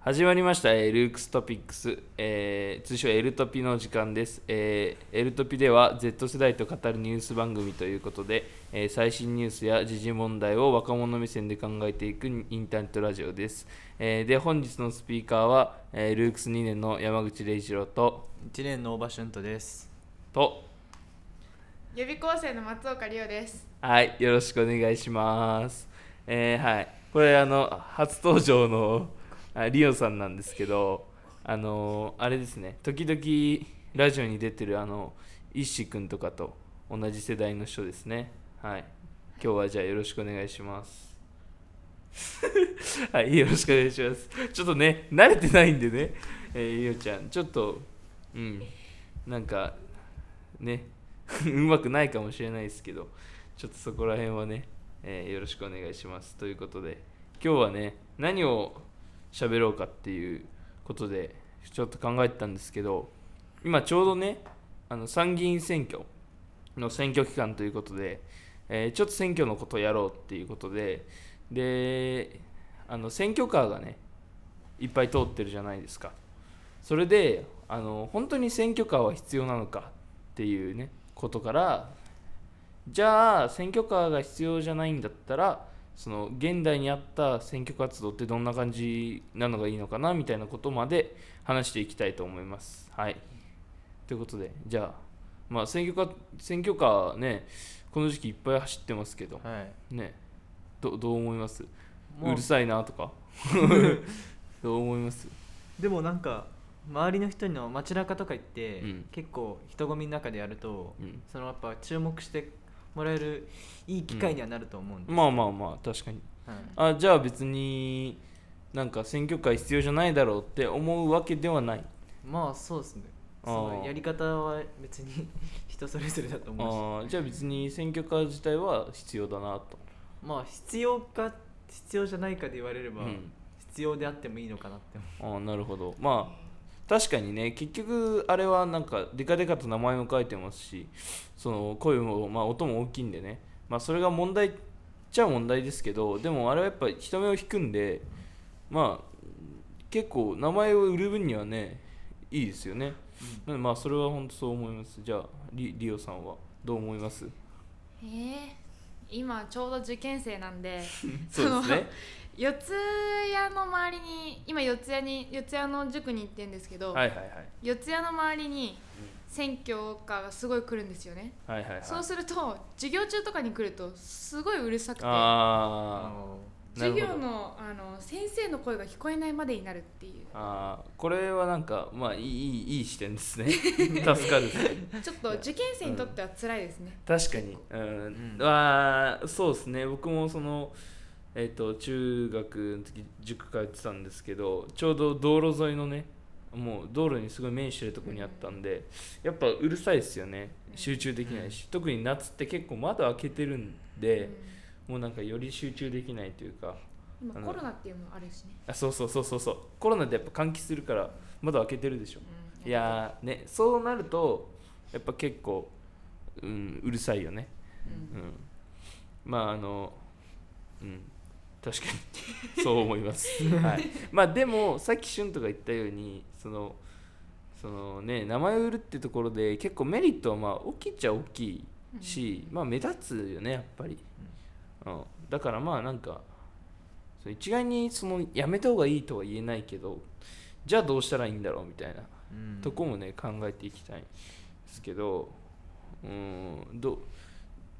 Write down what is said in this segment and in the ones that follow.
始まりました、えールークストピックス、えー通称エルトピの時間です、えーエルトピでは Z 世代と語るニュース番組ということで、えー最新ニュースや時事問題を若者目線で考えていくインターネットラジオです、えーで本日のスピーカーは、えールークス2年の山口礼一郎と1年の大場俊斗です。と予備校生の松岡里央です。はいよろしくお願いします。えーはい。これあの初登場のあリオさんなんですけどあのあれですね。時々ラジオに出てるあの一志くんとかと同じ世代の人ですね。はい。今日はじゃあよろしくお願いします。はいよろしくお願いします。ちょっとね慣れてないんでね。えー、リオちゃん。ちょっとうん。なんかね。うまくないかもしれないですけどちょっとそこら辺はね、えーよろしくお願いします。ということで今日はね何を喋ろうかっていうことでちょっと考えてたんですけど今ちょうどねあの参議院選挙の選挙期間ということで、えーちょっと選挙のことをやろうっていうことでであの選挙カーがねいっぱい通ってるじゃないですか。それであの本当に選挙カーは必要なのかっていうねことからじゃあ選挙カーが必要じゃないんだったらその現代にあった選挙活動ってどんな感じなのがいいのかなみたいなことまで話していきたいと思います。はい。ということでじゃあまあ選挙カー選挙カーねこの時期いっぱい走ってますけど。はい。ね。どどう思います？うるさいなとか。どう思います？でもなんか周りの人の街中とか行って、うん。結構人混みの中でやると、うん。そのやっぱ注目してもらえるいい機会にはなると思うんです、まあまあまあ確かに。はい。あじゃあ別になんか選挙カー必要じゃないだろうって思うわけではない。まあそうですね。そのやり方は別に人それぞれだとあ思うし。ーじゃあ別に選挙カー自体は必要だなと、まあ必要か必要じゃないかで言われれば、うん。必要であってもいいのかなって思う。あーなるほど。まあ確かにね結局あれはなんかデカデカと名前も書いてますしその声も、まあ、音も大きいんでね、まあ、それが問題っちゃ問題ですけどでもあれはやっぱ人目を引くんでまあ結構名前を売る分にはねいいですよね、なのでまあそれは本当そう思います。じゃあリリオさんはどう思います？えー、今ちょうど受験生なんで そうですね四谷の周りに今四谷に四谷の塾に行ってるんですけど、はいはいはい。四谷の周りに選挙カーがすごい来るんですよね、はいはいはい。そうすると授業中とかに来るとすごいうるさくて授業のあの先生の声が聞こえないまでになるっていう。あー。これはなんかまあいいいい視点ですね。助かる。ちょっと受験生にとっては辛いですね、確かに。うん、うん。あーそうですね。僕もそのえっ、と中学の時塾通ってたんですけどちょうど道路沿いのねもう道路にすごい面してるところにあったんで、やっぱうるさいですよね。集中できないし、特に夏って結構窓開けてるんで、もうなんかより集中できないというか。うん今コロナっていうのもあるしね、あそうそうそうそうそう。コロナでやっぱ換気するから窓開けてるでしょ。うん。いやーねそうなるとやっぱ結構、うん、うるさいよね。うん。うん。まああのうん確かに。そう思います、はい、まあでもさっき俊斗が言ったようにそのそのね名前を売るってところで結構メリットはまあ大きいっちゃ大きいし、まあ目立つよねやっぱり、うん、だからまあなんか一概にそのやめた方がいいとは言えないけどじゃあどうしたらいいんだろうみたいなうん。とこもね考えていきたいんですけどうんど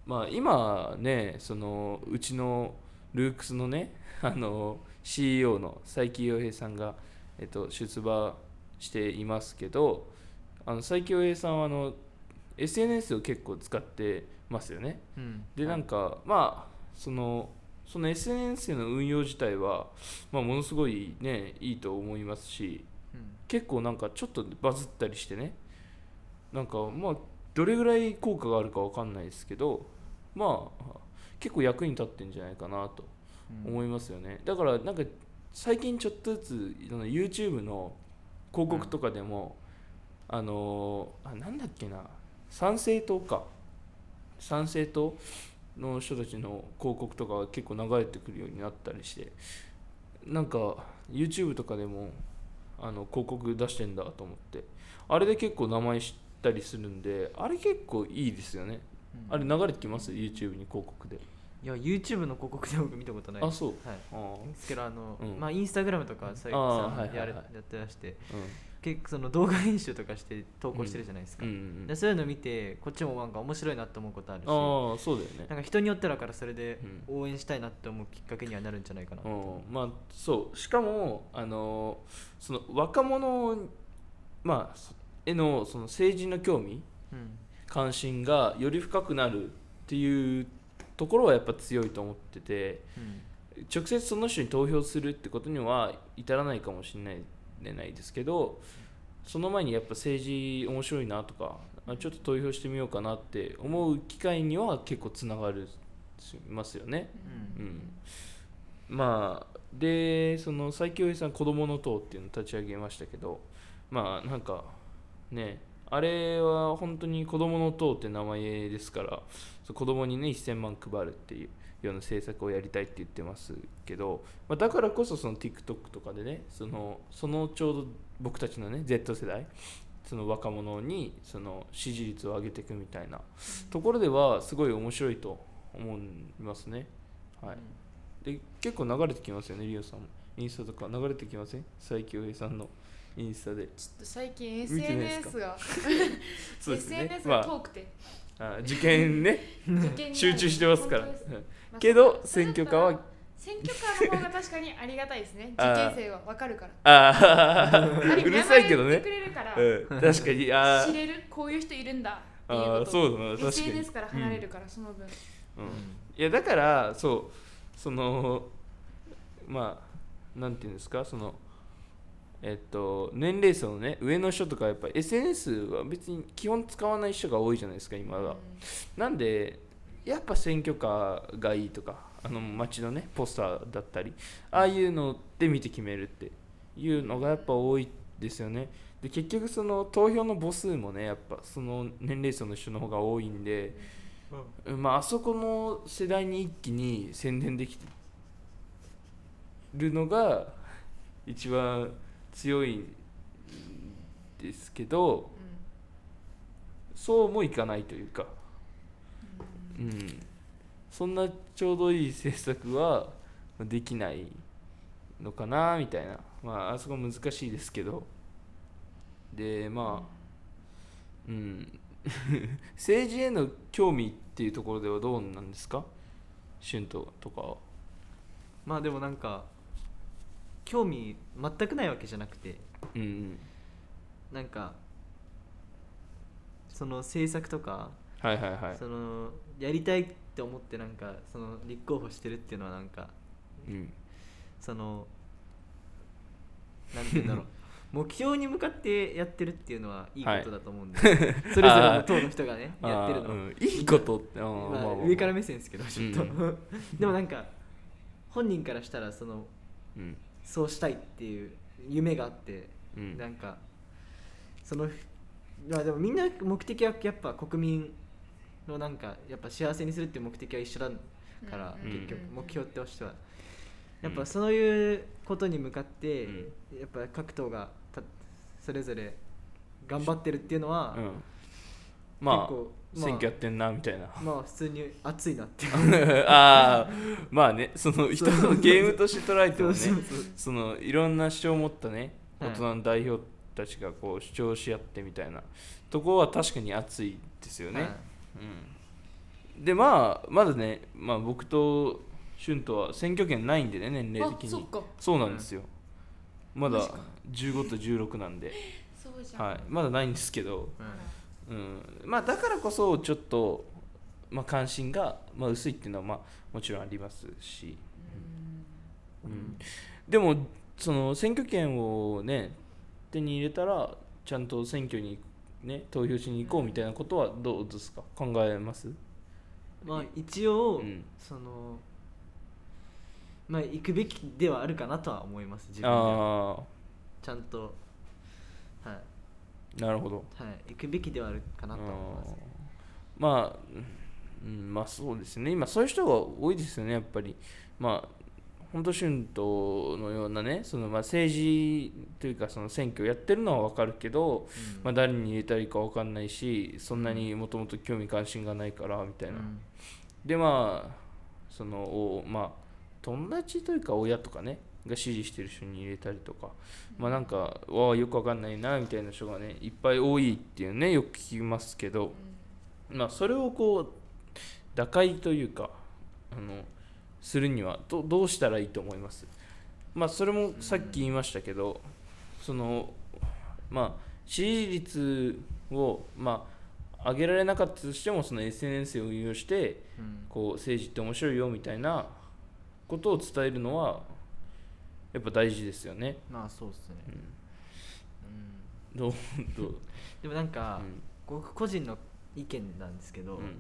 まあ今ねそのうちのルークスのねあの CEO の佐伯洋平さんが、えっと、出馬していますけどあの佐伯洋平さんはあの SNS を結構使ってますよね。うん。でなんかまあそのその SNS の運用自体は、まあ、ものすごいねいいと思いますしうん。結構なんかちょっとバズったりしてね。なんかまあどれぐらい効果があるかわかんないですけどまあ結構役に立ってんじゃないかなと。うん思いますよね、だからなんか最近ちょっとずつ YouTube の広告とかでも、あのあなんだっけな。参政党か。参政党の人たちの広告とかが結構流れてくるようになったりしてなんか YouTube とかでもあの広告出してんだと思って。あれで結構名前知ったりするんであれ結構いいですよね。うん。あれ流れてきます？YouTube に広告で。いや YouTube の広告で僕見たことない。あそう。はい。あですけどあの、うん。まあインスタグラムとか最近さはいはいはい。やるやってらして。あ結構その動画編集とかして投稿してるじゃないですか、うんうんうん。でそういうの見てこっちもなんか面白いなって思うことあるし。ああそうだよね。なんか人によってだからそれでう応援したいなって思うきっかけにはなるんじゃないかなと思う。ん。まあそう。しかもあのその若者まあそへのその政治の興味う、うん。関心がより深くなるっていうところはやっぱ強いと思っててうん。直接その人に投票するってことには至らないかもしれないれないですけどその前にやっぱ政治面白いなとかあちょっと投票してみようかなって思う機会には結構つながるしますよね。ううん。ん、まあでその最強平さん子供の党っていうのを立ち上げましたけどまあなんかねあれは本当に子供の党って名前ですから子供にね1000万配るっていうような政策をやりたいって言ってますけど、まあ、だからこそその TikTok とかでねそのそのちょうど僕たちのね Z 世代その若者にその支持率を上げていくみたいなところではすごい面白いと思いますね。はい、で結構流れてきますよねリオさんもインスタとか流れてきません？最強平さんのインスタで。ちょっと最近見てないですか？SNS が そうですね。SNS まあが遠くて、あ受験ね。受験に集中してますから。本当です。うんまあけどそれ選挙カーは選挙カーの方が確かにありがたいですね。受 あー。験生はわかるから。ああうるさいけどね。名前言ってくれるから、うん、確かに。あー。知れるこういう人いるんだっていうあこと。ーそうだな。確かに SNS から離れるから、その分。うん、いやだからそう。そのまあなんていうんですか？そのえっと年齢層のね上の人とかやっぱ SNS は別に基本使わない人が多いじゃないですか今は、なんでやっぱ選挙カーがいいとかあの街のねポスターだったりああいうので見て決めるっていうのがやっぱ多いですよね。で結局その投票の母数もねやっぱその年齢層の人の方が多いんで、まああそこの世代に一気に宣伝できるのが一番強いんですけどそうもいかないというか、うん、そんなちょうどいい政策はできないのかなみたいな。まああそこ難しいですけど。でまあうん。政治への興味っていうところではどうなんですか？春闘とかは。まあでもなんか興味全くないわけじゃなくてうんうん。なんかその政策とか、はいはいはい。そのやりたいって思ってなんかその立候補してるっていうのはなんかうん。そのなんて言うんだろう。目標に向かってやってるっていうのはいいことだと思うんで、それぞれの党の人がねやってるの。うん。いいことって。まあまあ上から目線ですけどちょっと、うん。でもなんか本人からしたらそのうんそうしたいっていう夢があって、うん。なんかそのまあでもみんな目的はやっぱ国民のなんかやっぱ幸せにするっていう目的は一緒だから、うん。結局うん。目標としては。やっうん。ぱそういうことに向かって、うん。やっぱ各党がたそれぞれ頑張ってるっていうのは、うんまあ選挙やってんなみたいな。まあ普通に熱いなって。い うああまあねその人のゲームとして捉えてもねそのいろんな主張を持ったねはい。大人の代表たちがこう主張し合ってみたいなところは確かに熱いですよね、はい。うん、でまあまだね、まあ、僕と俊とは選挙権ないんでね年齢的に。あそっか。そうなんですよ、まだマジか。15と16なんで、そうじゃん、はい、まだないんですけど、うんうん、まあだからこそちょっと、まあ、関心が、まあ、薄いっていうのはまあもちろんありますし、うん、でもその選挙権をね手に入れたらちゃんと選挙にね投票しに行こうみたいなことはどうですか？考えます？まあ一応、うん。そのまあ行くべきではあるかなとは思います自分ちゃんとはい、あなるほど。はい、行くべきではあるかなとは思います。まあ、うん、まあそうですね。今そういう人が多いですよねやっぱり。まあ本当春闘のようなねそのまあ政治というかその選挙やってるのは分かるけど、うん。まあ、誰に入れたらいいか分かんないしそんなにもともと興味関心がないからみたいな、うん。でまあそのおまあ友達というか親とかねが支持してる人に入れたりとか、まあなんかわあよくわかんないなみたいな人がねいっぱい多いっていうねよく聞きますけど、まあそれをこう打開というかあのするにはどどうしたらいいと思います？まあそれもさっき言いましたけど、そのまあ支持率をまあ上げられなかったとしてもその SNS を運用してうん。こう政治って面白いよみたいなことを伝えるのはやっぱ大事ですよね。まあそうっすね、うん。どうどう、でもなんか、うん。僕個人の意見なんですけど、うん。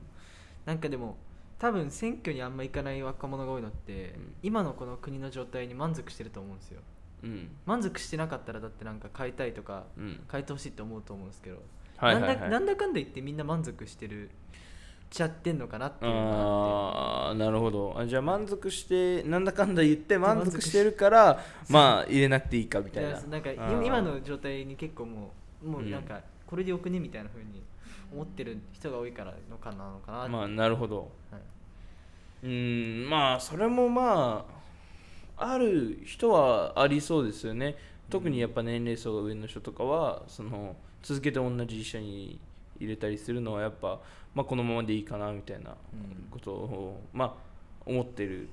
なんかでも多分選挙にあんま行かない若者が多いのって、うん。今のこの国の状態に満足してると思うんですよ。うん。満足してなかったらだってなんか変えたいとかうん。変えてほしいって思うと思うんですけど、はいはいはい。なんだなんだかんだ言ってみんな満足してるちゃってんのかなっていうのがあっああなるほど。あじゃあ満足してなんだかんだ言って満足してるからまあ入れなくていいかみてたいな。なんか今今の状態に結構もうもううん。なんかこれでよくねみたいな風に思ってる人が多いからのかなのかなまあなるほど。はい、うんまあそれもまあある人はありそうですよね。特にやっぱ年齢層が上の人とかはその続けて同じ医者に入れたりするのはやっぱ、まあ、このままでいいかなみたいなうん。ことを、まあ思ってる、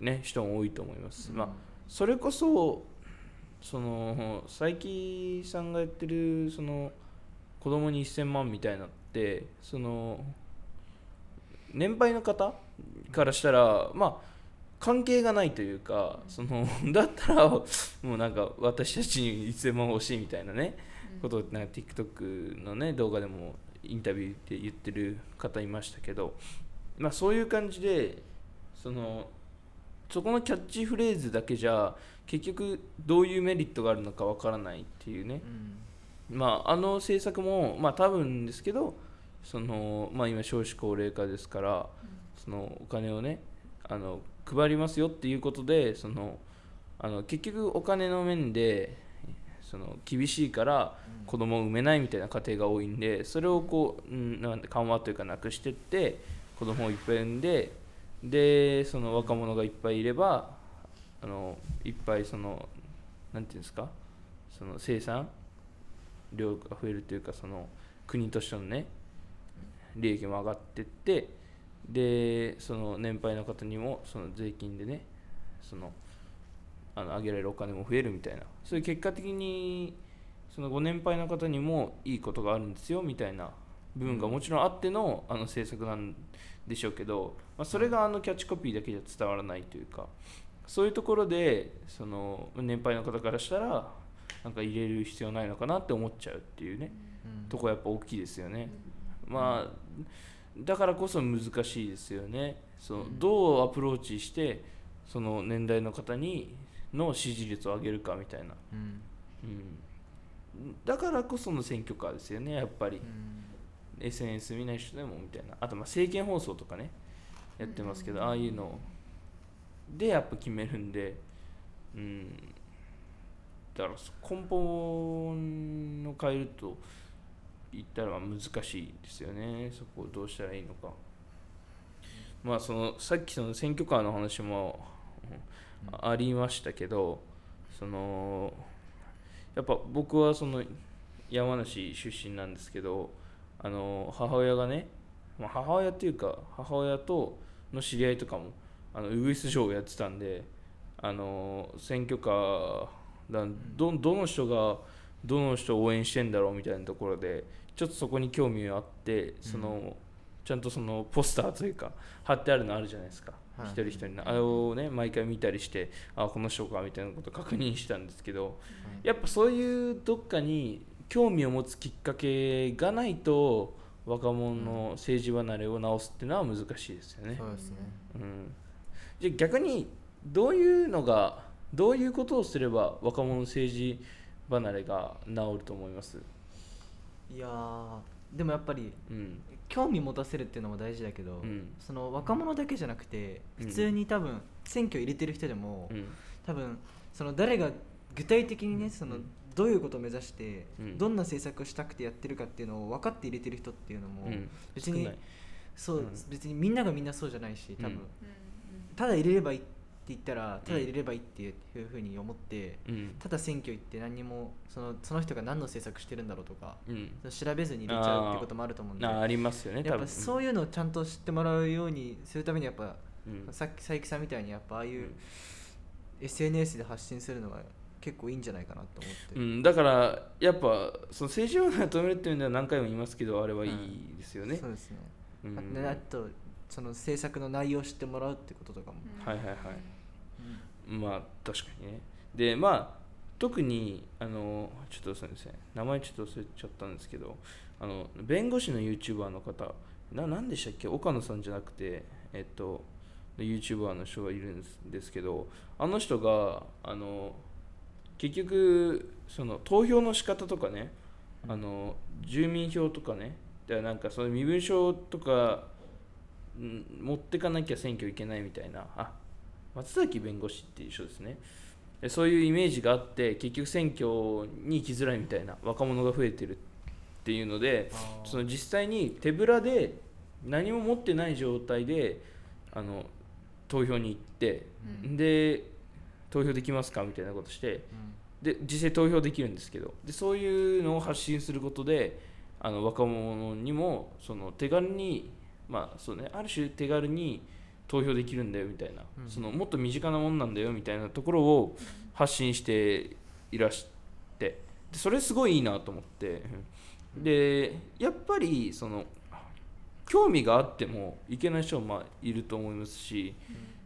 ね、人も多いと思います、まあうんそれこそその佐伯さんがやってるその子供に1000万みたいなのってその年配の方からしたらまあ関係がないというかそのだったらもうなんか私たちに1000万欲しいみたいなねことをなんか TikTok のね動画でもインタビューで言ってる方いましたけどまあそういう感じでそのそこのキャッチフレーズだけじゃ結局どういうメリットがあるのかわからないっていうね。うん。まああの政策もまあ多分ですけどそのまあ今少子高齢化ですからそのお金をねあの配りますよっていうことでそのあの結局お金の面でその厳しいから子供を産めないみたいな家庭が多いんでそれをこう、うん、なん緩和というかなくしてって子供をいっぱい産んででその若者がいっぱいいればあのいっぱいそのなんていうんですかその生産量が増えるというかその国としてのね利益も上がってってでその年配の方にもその税金でねそのあの上げられるお金も増えるみたいなそういう結果的にそのご年配の方にもいいことがあるんですよみたいな部分がもちろんあってのあの政策なんでしょうけど、まあ、それがあのキャッチコピーだけじゃ伝わらないというかそういうところでその年配の方からしたらなんか入れる必要ないのかなって思っちゃうっていうねうんとこやっぱ大きいですよね。まあだからこそ難しいですよね。そうどうアプローチしてその年代の方にの支持率を上げるかみたいな、うん。うん、だからこその選挙カーですよねやっぱり。うん。SNS 見ない人でもみたいな。あとまあ政見放送とかねやってますけど、ああいうの。でやっぱ決めるんで、うん、だから根本を変えると言ったら難しいですよね。そこをどうしたらいいのか。まあそのさっきその選挙カーの話もうんありましたけどそのやっぱ僕はその山梨出身なんですけどあの母親がね、まあ、母親っていうか母親との知り合いとかもあのウグイス嬢をやってたんであの選挙カーだどどの人がどの人を応援してんだろうみたいなところでちょっとそこに興味があってその、ちゃんとそのポスターというか貼ってあるのあるじゃないですか、はい一人一人のあれをね毎回見たりしてあこの人かみたいなことを確認したんですけどやっぱそういうどっかに興味を持つきっかけがないと若者の政治離れを直すっていうのは難しいですよね。そうですね。うん、じゃあ逆にどういうのがどういうことをすれば若者の政治離れが治ると思います？いやーでもやっぱりうん。興味持たせるっていうのも大事だけど、うん。その若者だけじゃなくてうん。普通に多分選挙入れてる人でも、うん。多分その誰が具体的にねそのうん。どういうことを目指して、うん。どんな政策をしたくてやってるかっていうのを分かって入れてる人っていうのも、うん。別にそう、うん。別にみんながみんなそうじゃないし多分、うん。ただ入れればいいって言ったらただ入れればいいっていうふうに思って、うん。ただ選挙行って何にもそのその人が何の政策してるんだろうとかうん。調べずに入れちゃうってこともあると思うんであありますよねやっぱそういうのをちゃんと知ってもらうようにするためにやっぱ、うん。さっき佐伯さんみたいにやっぱああいううん。SNS で発信するのが結構いいんじゃないかなと思って、うん、だからやっぱその政治を止めるっていうのは何回も言いますけどあれはいいですよね、そうですね、うん。あとその政策の内容を知ってもらうってこととかも、はいはいはいまあ確かにね。でまあ特にあのちょっとすみません名前ちょっと忘れちゃったんですけどあの弁護士の YouTuber の方な何でしたっけ？岡野さんじゃなくてえっと YouTuber の人がいるんですけどあの人があの結局その投票の仕方とかねあの住民票とかねだからなんかその身分証とか持ってかなきゃ選挙いけないみたいなあ松崎弁護士っていう人ですね。でそういうイメージがあって結局選挙に行きづらいみたいな若者が増えてるっていうのでその実際に手ぶらで何も持ってない状態であの投票に行って、うん。で投票できますかみたいなことしてうん。で実際投票できるんですけどでそういうのを発信することであの若者にもその手軽にまあそうねある種手軽に投票できるんだよみたいな、うん。そのもっと身近なもんなんだよみたいなところを発信していらしてでそれすごいいいなと思って。でやっぱりその興味があってもいけない人もまあいると思いますし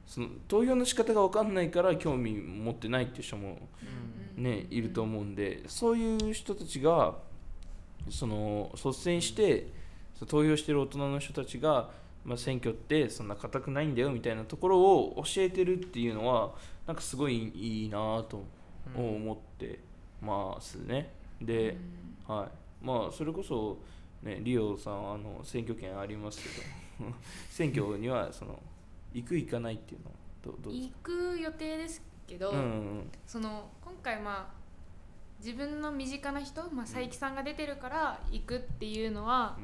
その投票の仕方が分かんないから興味持ってないっていう人もね、いると思うんでそういう人たちがその率先してその投票してる大人の人たちが、まあ、選挙ってそんな硬くないんだよみたいなところを教えてるっていうのはなんかすごいいいなとうん思ってますね。で、はい、まあそれこそ、ね、リオさんあの選挙権ありますけど。選挙にはその行く行かないっていうのはどうどう行か？く予定ですけど、うんうんその今回まあ自分の身近な人、まあ、佐伯さんが出てるから行くっていうのは、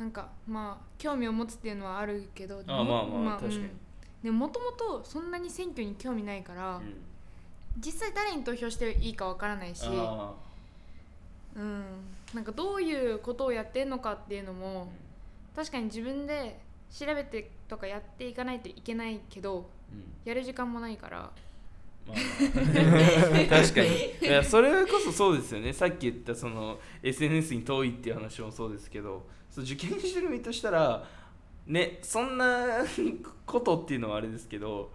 なんかまあ興味を持つっていうのはあるけどあまあまあ確かに。うん。でもともとそんなに選挙に興味ないから、うん。実際誰に投票していいかわからないし、あうん、なんかどういうことをやってんのかっていうのも確かに自分で調べてとかやっていかないといけないけどやる時間もないからまあ。確かに。いや それこそそうですよね。さっき言ったその SNS に遠いっていう話もそうですけどそう受験してる身としたらねそんなことっていうのはあれですけど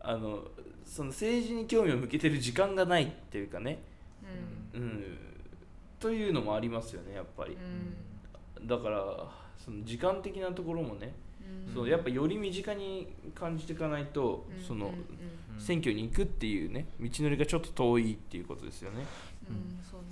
あのその政治に興味を向けてる時間がないっていうかね、うん。うん、というのもありますよねやっぱり。うん。だからその時間的なところもね、うん。そうやっぱより身近に感じていかないと、うん。その、うんうん選挙に行くっていうね道のりがちょっと遠いっていうことですよね。うん。そうね。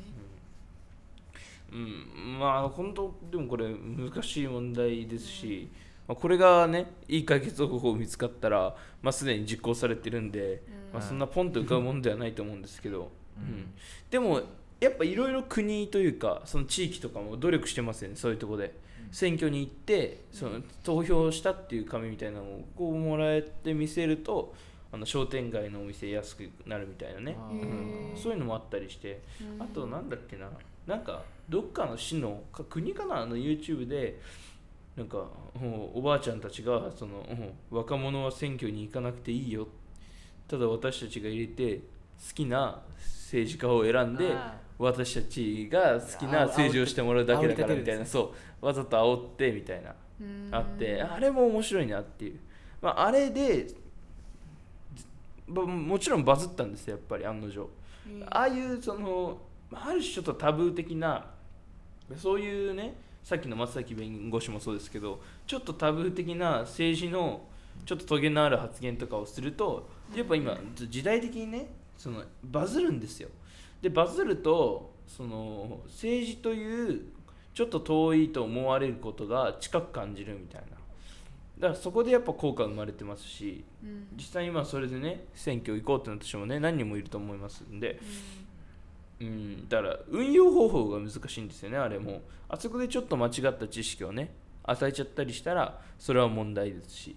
うん、まあ本当でもこれ難しい問題ですし、まあ、これがねいい解決方法見つかったら、まあ、すでに実行されてるんで、うん。まあ、そんなポンと浮かぶものではないと思うんですけど、ううん。んでもやっぱいろいろ国というかその地域とかも努力してますよねそういうところで。選挙に行ってその投票したっていう紙みたいなのをこうもらえて見せるとあの商店街のお店安くなるみたいなね、うん。ーそういうのもあったりして。うん。あとなんだっけな。なんかどっかの市のか国かな？あの YouTube でなんかおばあちゃんたちがそのうん若者は選挙に行かなくていいよ。ただ私たちが入れて好きな政治家を選んであ私たちが好きな政治をしてもらうだけだからみたいな。そう。わざと煽ってみたいな。うん。あってあれも面白いなっていう、まあ、あれでもちろんバズったんですよやっぱり案の定。うん。ああいうそのまあある種ちょっとタブー的なそういうねさっきの松崎弁護士もそうですけどちょっとタブー的な政治のちょっとトゲのある発言とかをするとやっぱ今時代的にねそのバズるんですよ。でバズるとその政治というちょっと遠いと思われることが近く感じるみたいなだからそこでやっぱ効果生まれてますしうん。実際今それでね選挙行こうってなってしてもね何人もいると思いますんで。うん、だから運用方法が難しいんですよねあれも。あそこでちょっと間違った知識をね与えちゃったりしたらそれは問題ですし。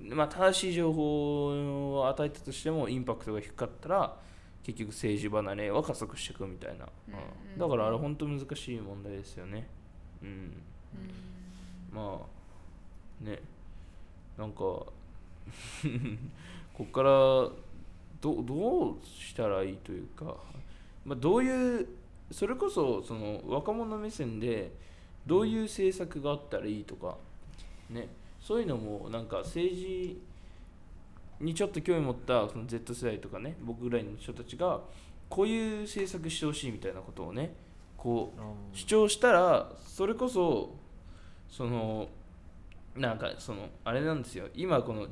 まあ正しい情報を与えたとしてもインパクトが低かったら結局政治離れは加速していくみたいな、うん。うん。だからあれ本当難しい問題ですよね。うん。まあね。なんか こっからどどうしたらいいというか、まあ、どういうそれこそその若者目線でどういう政策があったらいいとか、ね、そういうのもなんか政治にちょっと興味持ったその Z 世代とかね。僕ぐらいの人たちがこういう政策してほしいみたいなことをね。こう主張したらそれこそそのなんかそのあれなんですよ。今この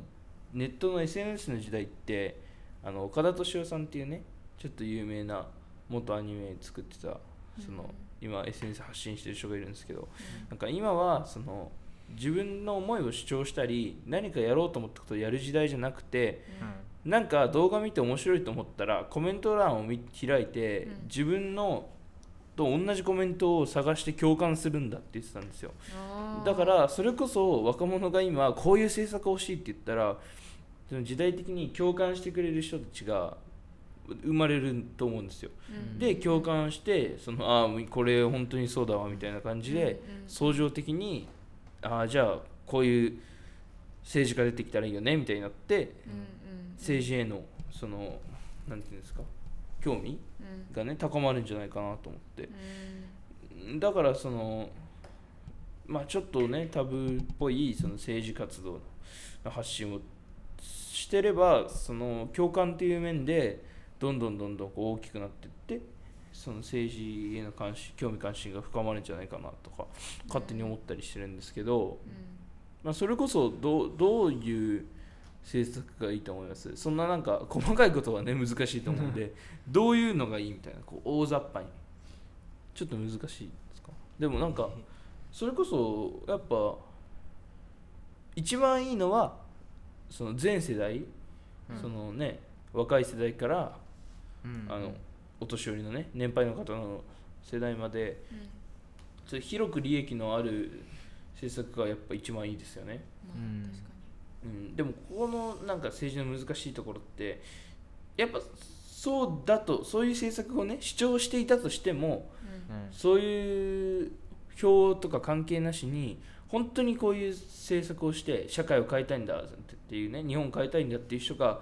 ネットの SNS の時代ってあの岡田敏夫さんっていうねちょっと有名な元アニメ作ってたその、今 SNS 発信してる人がいるんですけど、なんか今はその自分の思いを主張したり何かやろうと思ったことをやる時代じゃなくてなんか動画見て面白いと思ったらコメント欄を見開いて、うん。自分のと同じコメントを探して共感するんだって言ってたんですよ。だからそれこそ若者が今こういう政策欲しいって言ったらその時代的に共感してくれる人たちが生まれると思うんですよ。で共感してそのああこれ本当にそうだわみたいな感じで相乗的にああじゃあこういう政治家出てきたらいいよねみたいになって政治へのそのなんていうんですか興味がね高まるんじゃないかなと思って。だからそのまあちょっとねタブーっぽいその政治活動の発信をしてればその共感っていう面でどんどんどんどんこう大きくなっていってその政治への関心興味関心が深まるんじゃないかなとか勝手に思ったりしてるんですけど、まあ、それこそどうどういう政策がいいと思います。そんななんか細かいことはね難しいと思うんでどういうのがいいみたいなこう大雑把に。ちょっと難しいですか？でもなんかそれこそやっぱ一番いいのはその全世代、そのね若い世代からあのお年寄りのね年配の方の世代までそれ広く利益のある政策がやっぱ一番いいですよね。うんうん、でもここのなんか政治の難しいところってやっぱそうだとそういう政策をね主張していたとしてもそういう票とか関係なしに本当にこういう政策をして社会を変えたいんだっていうね日本を変えたいんだっていう人が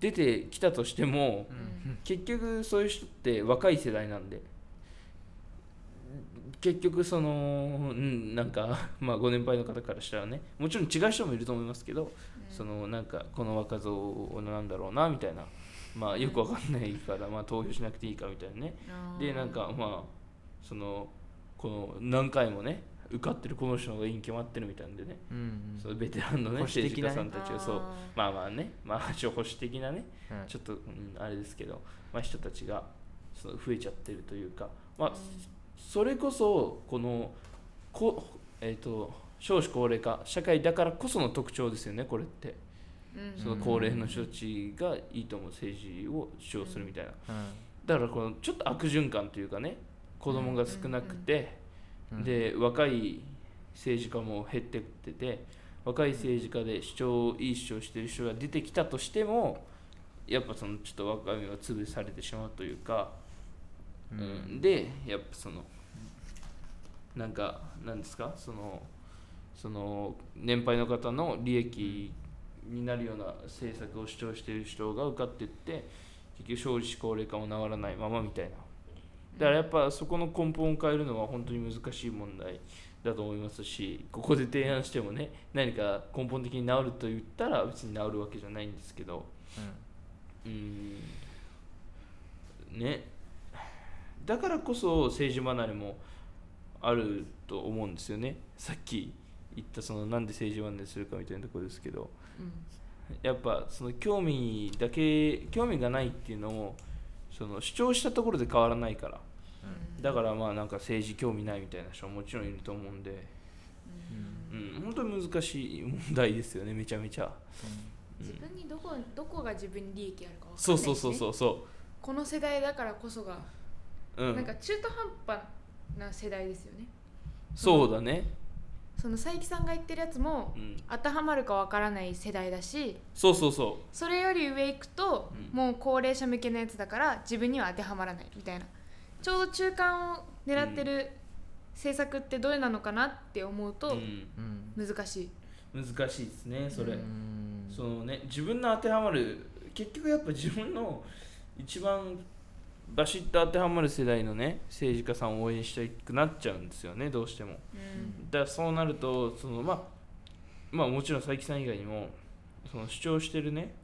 出てきたとしても、結局そういう人って若い世代なんで結局そのうんなんか まあご年配の方からしたらねもちろん違う人もいると思いますけど、そのなんかこの若造なんだろうなみたいなまあよくわかんないから、まあ、投票しなくていいかみたいなね。でなんかまあそのこの何回もね受かってるこの人の方がいいに決まってるみたいなんでね、そのベテランのね保守政治的なね。家さんたちがそうまあまあねまあ 保守的なねちょっと、うん、あれですけど、まあ、人たちがその増えちゃってるというか、まあ、それこそこのこ、えー、と少子高齢化社会だからこその特徴ですよねこれって。その高齢の人たちがいいと思う政治を主張するみたいな。だからこのちょっと悪循環というかね子供が少なくて、で若い政治家も減ってってて若い政治家で主張いい主張してる人が出てきたとしてもやっぱそのちょっと若みは潰されてしまうというか、うん。でやっぱそのなんかなんですか？そのその年配の方の利益になるような政策を主張している人が受かっていって結局少子高齢化も治らないままみたいな。だからやっぱそこの根本を変えるのは本当に難しい問題だと思いますしここで提案してもね何か根本的に治ると言ったら別に治るわけじゃないんですけど。うん。ねだからこそ政治離れもあると思うんですよね。さっき言ったそのなんで政治離れするかみたいなところですけど。やっぱその興味だけ興味がないっていうのもその主張したところで変わらないから。だからまあなんか政治興味ないみたいな人ももちろんいると思うんで、うん、本当に難しい問題ですよね。めちゃめちゃ、うん。自分にどこどこが自分に利益あるか分かんないし、ね、そうそうそうそうそこの世代だからこそが、う、うん、なんか中途半端な世代ですよね。そうだね、その佐伯さんが言ってるやつもうん、当てはまるか分からない世代だしそうそうそそれより上行くと、うん。もう高齢者向けのやつだから自分には当てはまらないみたいな。ちょうど中間を狙ってる政策ってどれなのかなって思うう、とうん、難しい、難しいですねそれ、うん。そのね自分の当てはまる結局やっぱ自分の一番バシッと当てはまる世代のね政治家さんを応援したくなっちゃうんですよねどうしても。うん。だからそうなるとそのまあまあもちろん佐伯さん以外にもその主張してるね、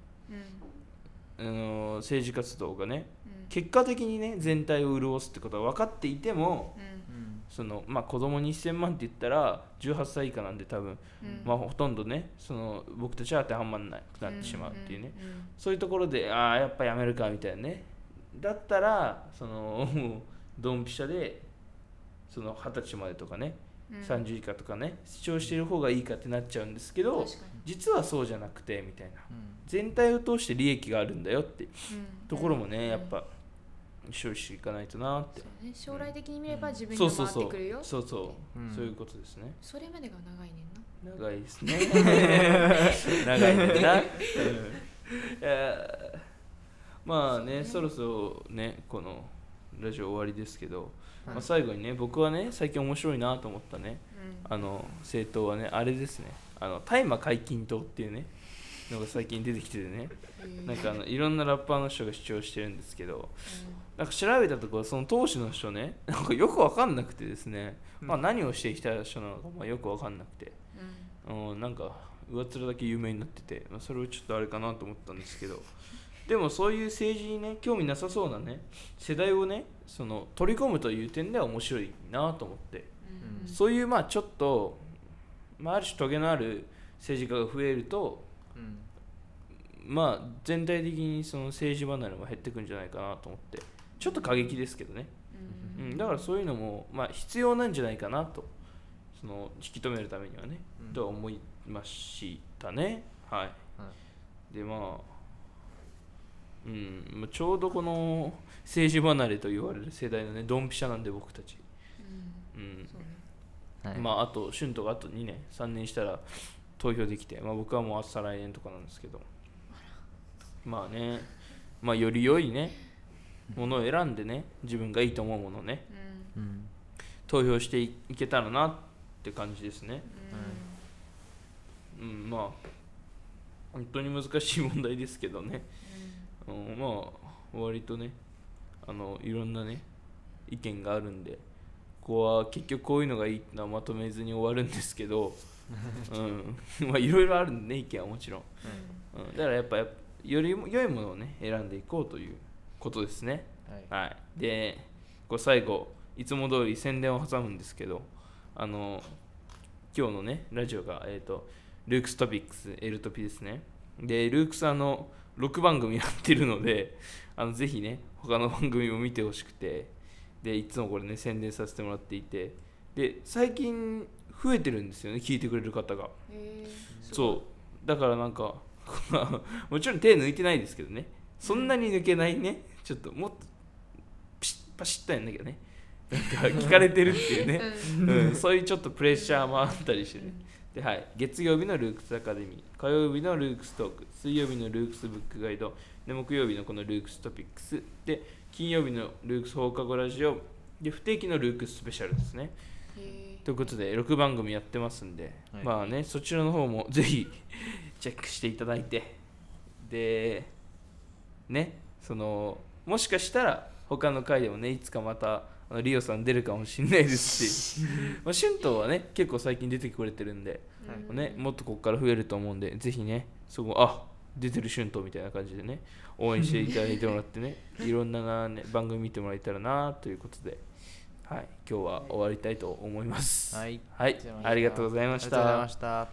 うん。あの政治活動がねうん。結果的にね全体を潤すってことは分かっていてもそのまあ子供に1000万って言ったら18歳以下なんで多分、うん。まあほとんどねその僕たちは当てはまらなくなってしまうっていうね、そういうところでああやっぱやめるかみたいなねだったらその ドンピシャでその二十歳までとかね、うん。30以下とかね主張している方がいいかってなっちゃうんですけど実はそうじゃなくてみたいな。うん。全体を通して利益があるんだよってにうん。ところもね、うん。やっぱ処理していかないとなって。そうね。将来的に見れば自分にも回そうそうそう。ってくるよそうそう、うん。そういうことですね。それまでが長いねんな。長いですね。長いねんな、うん。いやまあねそろそろねこのラジオ終わりですけど、まあ、最後にね僕はね最近面白いなと思ったね。うん。あの政党はねあれですね。あの大麻解禁党っていうねのが最近出てきててね。なんかあのいろんなラッパーの人が主張してるんですけどなんか調べたところその当時の人ね なんかよく分かんなくてですね、まあ、何をしてきた人なのかまあよく分かんなくて、うん、なんか上っ面だけ有名になってて、まあ、それはちょっとあれかなと思ったんですけどでもそういう政治にね興味なさそうなね世代をねその取り込むという点では面白いなと思って、うん。そういうまあちょっと、まあ、ある種トゲのある政治家が増えるとうん。まあ全体的にその政治離れも減ってくんじゃないかなと思って。ちょっと過激ですけどね、うん。うん、だからそういうのもまあ必要なんじゃないかなとその引き止めるためにはね、うん。とは思いましたね。はい。はい。でまあうん。まあちょうどこの政治離れと言われる世代のねドンピシャなんで僕たち、うん。うん。そうね。はい。まああと春とがあと2年。3年したら投票できて、まあ、僕はもうあと再来年とかなんですけど。まあね。まあより良いね。ものを選んでね。自分がいいと思うものをね。うん。うん。投票していけたらなって感じですね。うん。まあ本当に難しい問題ですけどね、うん、まあ割とねあのいろんなね意見があるんでここは結局こういうのがいいってのはまとめずに終わるんですけど、うん、まあいろいろあるんでね意見はもちろん、うん、だからやっぱより良いものをね選んでいこうということですね。はい。はい。でこう最後いつも通り宣伝を挟むんですけどあの今日のねラジオがえっ、とルークストピックスエルトピですね。でルークスあの6番組やってるのであのぜひね他の番組も見てほしくてでいつもこれね宣伝させてもらっていてで最近増えてるんですよね聞いてくれる方が。そう。だからなんか もちろん手抜いてないですけどね。そんなに抜けないね。ちょっともっとピシッパシッとやんなきゃね。なんか聞かれてるっていうね、うん。うん、そういうちょっとプレッシャーもあったりしてねで、はい、月曜日のルークスアカデミー火曜日のルークストーク水曜日のルークスブックガイドで木曜日のこのルークストピックス。で金曜日のルークス放課後ラジオで不定期のルークススペシャルですね。へということで6番組やってますんで、はい。まあねそちらの方も ぜひチェックしていただいて。でねそのもしかしたら他の回でもねいつかまたリオさん出るかもしれないですし。まあ春闘はね結構最近出てくれてるんで、ーね、もっとここから増えると思うんでぜひねそこあ出てる春闘みたいな感じでね応援していただいてもらってね いろんな、ね、番組見てもらえたらなということで、はい、今日は終わりたいと思います。はい。はい、ありがとうございましありがとうございた